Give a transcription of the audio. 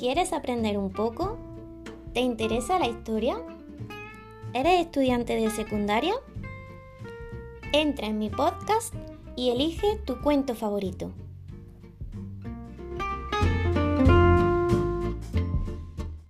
¿Quieres aprender un poco? ¿Te interesa la historia? ¿Eres estudiante de secundaria? Entra en mi podcast y elige tu cuento favorito.